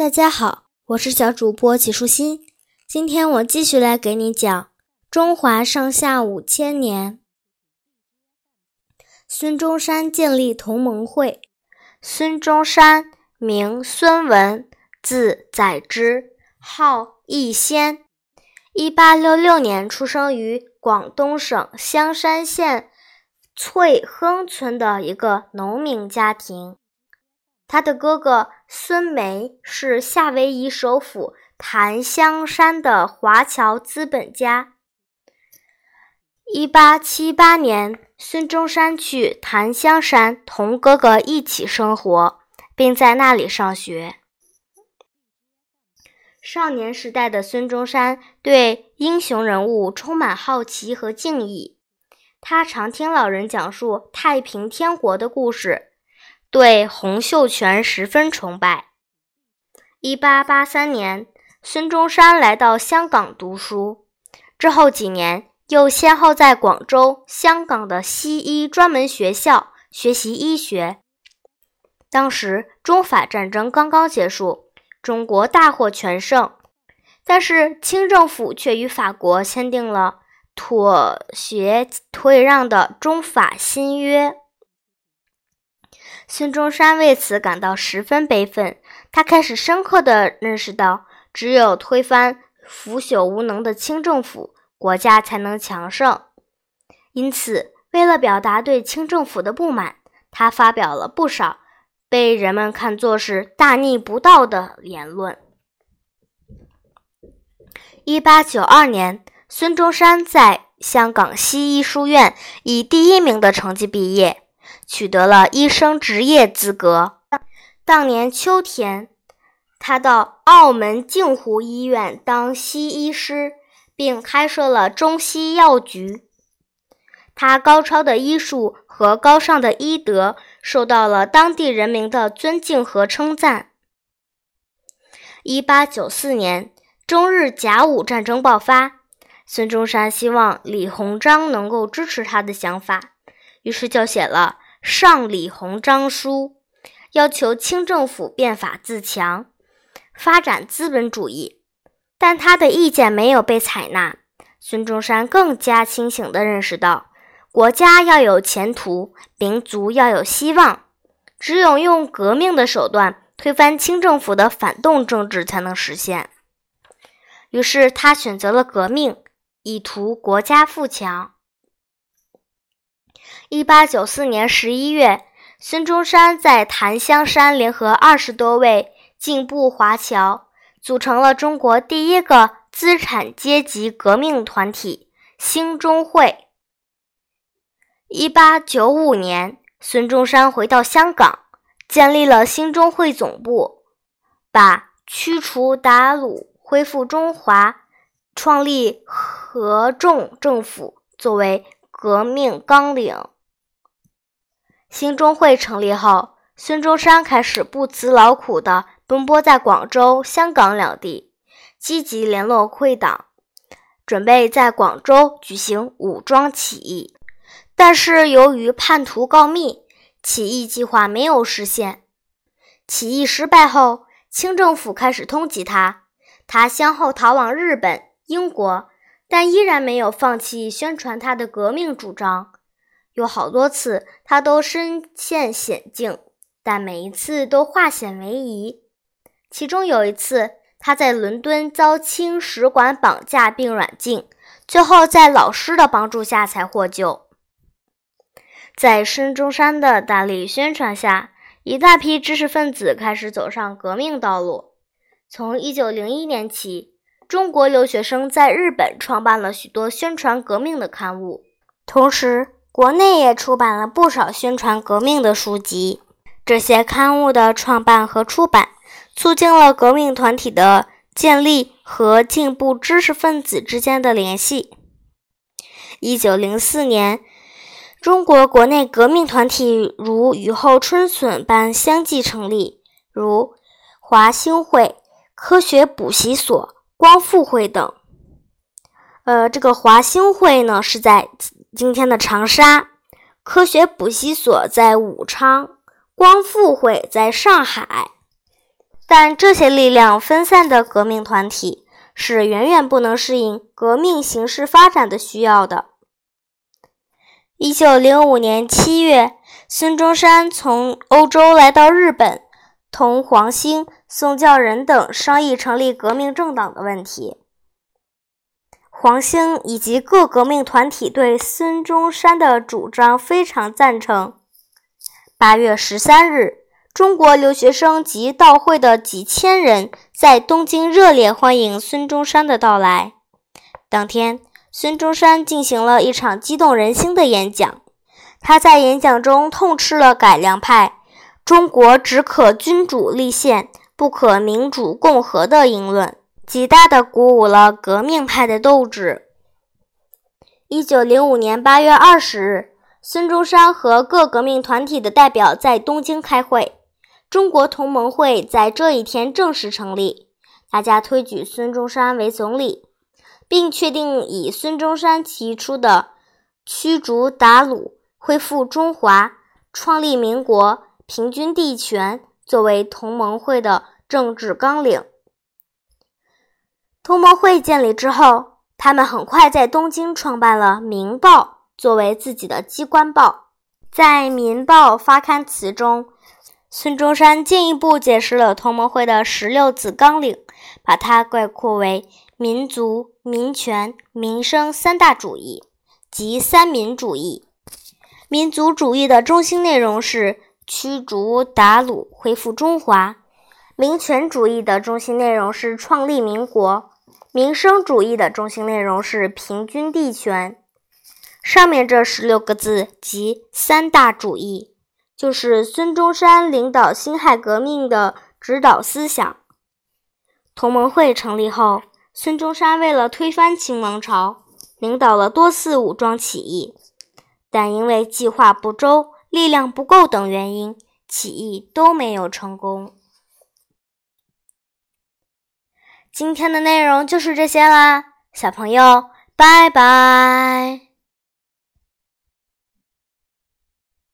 大家好，我是小主播齐舒心。今天我继续来给你讲中华上下五千年。孙中山建立同盟会。孙中山，名孙文，字载之，号逸仙。一八六六年出生于广东省香山县翠亨村的一个农民家庭。他的哥哥孙梅是夏威夷首府檀香山的华侨资本家。一八七八年，孙中山去檀香山同哥哥一起生活，并在那里上学。少年时代的孙中山对英雄人物充满好奇和敬意，他常听老人讲述太平天国的故事。对洪秀全十分崇拜。一八八三年，孙中山来到香港读书，之后几年又先后在广州、香港的西医专门学校学习医学。当时中法战争刚刚结束，中国大获全胜，但是清政府却与法国签订了妥协退让的中法新约。孙中山为此感到十分悲愤，他开始深刻地认识到，只有推翻腐朽无能的清政府，国家才能强盛。因此，为了表达对清政府的不满，他发表了不少被人们看作是大逆不道的言论。一八九二年，孙中山在香港西医书院以第一名的成绩毕业。取得了医生执业资格。当年秋天，他到澳门镜湖医院当西医师，并开设了中西药局。他高超的医术和高尚的医德受到了当地人民的尊敬和称赞。一八九四年，中日甲午战争爆发，孙中山希望李鸿章能够支持他的想法，于是就写了。上李鸿章书，要求清政府变法自强，发展资本主义，但他的意见没有被采纳。孙中山更加清醒地认识到，国家要有前途，民族要有希望，只有用革命的手段推翻清政府的反动政治，才能实现。于是他选择了革命，以图国家富强。一八九四年十一月，孙中山在檀香山联合二十多位进步华侨，组成了中国第一个资产阶级革命团体——兴中会。一八九五年，孙中山回到香港，建立了兴中会总部，把驱除鞑虏、恢复中华、创立合众政府作为。革命纲领。兴中会成立后，孙中山开始不辞劳苦地奔波在广州、香港两地，积极联络会党，准备在广州举行武装起义。但是由于叛徒告密，起义计划没有实现。起义失败后，清政府开始通缉他，他先后逃往日本、英国。但依然没有放弃宣传他的革命主张，有好多次他都身陷险境，但每一次都化险为夷。其中有一次，他在伦敦遭清使馆绑架并软禁，最后在老师的帮助下才获救。在孙中山的大力宣传下，一大批知识分子开始走上革命道路。从1901年起。中国留学生在日本创办了许多宣传革命的刊物，同时国内也出版了不少宣传革命的书籍。这些刊物的创办和出版，促进了革命团体的建立和进步知识分子之间的联系。一九零四年，中国国内革命团体如雨后春笋般相继成立，如华兴会、科学补习所。光复会等，呃，这个华兴会呢是在今天的长沙，科学补习所在武昌，光复会在上海。但这些力量分散的革命团体是远远不能适应革命形势发展的需要的。一九零五年七月，孙中山从欧洲来到日本，同黄兴、宋教仁等商议成立革命政党的问题。黄兴以及各革命团体对孙中山的主张非常赞成。八月十三日，中国留学生及到会的几千人在东京热烈欢迎孙中山的到来。当天。孙中山进行了一场激动人心的演讲，他在演讲中痛斥了改良派“中国只可君主立宪，不可民主共和”的言论，极大的鼓舞了革命派的斗志。一九零五年八月二十日，孙中山和各革命团体的代表在东京开会，中国同盟会在这一天正式成立，大家推举孙中山为总理。并确定以孙中山提出的驱逐鞑虏、恢复中华、创立民国、平均地权作为同盟会的政治纲领。同盟会建立之后，他们很快在东京创办了《民报》作为自己的机关报。在《民报》发刊词中，孙中山进一步解释了同盟会的十六字纲领，把它概括为。民族、民权、民生三大主义及三民主义。民族主义的中心内容是驱逐鞑虏、恢复中华；民权主义的中心内容是创立民国；民生主义的中心内容是平均地权。上面这十六个字即三大主义，就是孙中山领导辛亥革命的指导思想。同盟会成立后。孙中山为了推翻清王朝，领导了多次武装起义，但因为计划不周、力量不够等原因，起义都没有成功。今天的内容就是这些啦，小朋友，拜拜。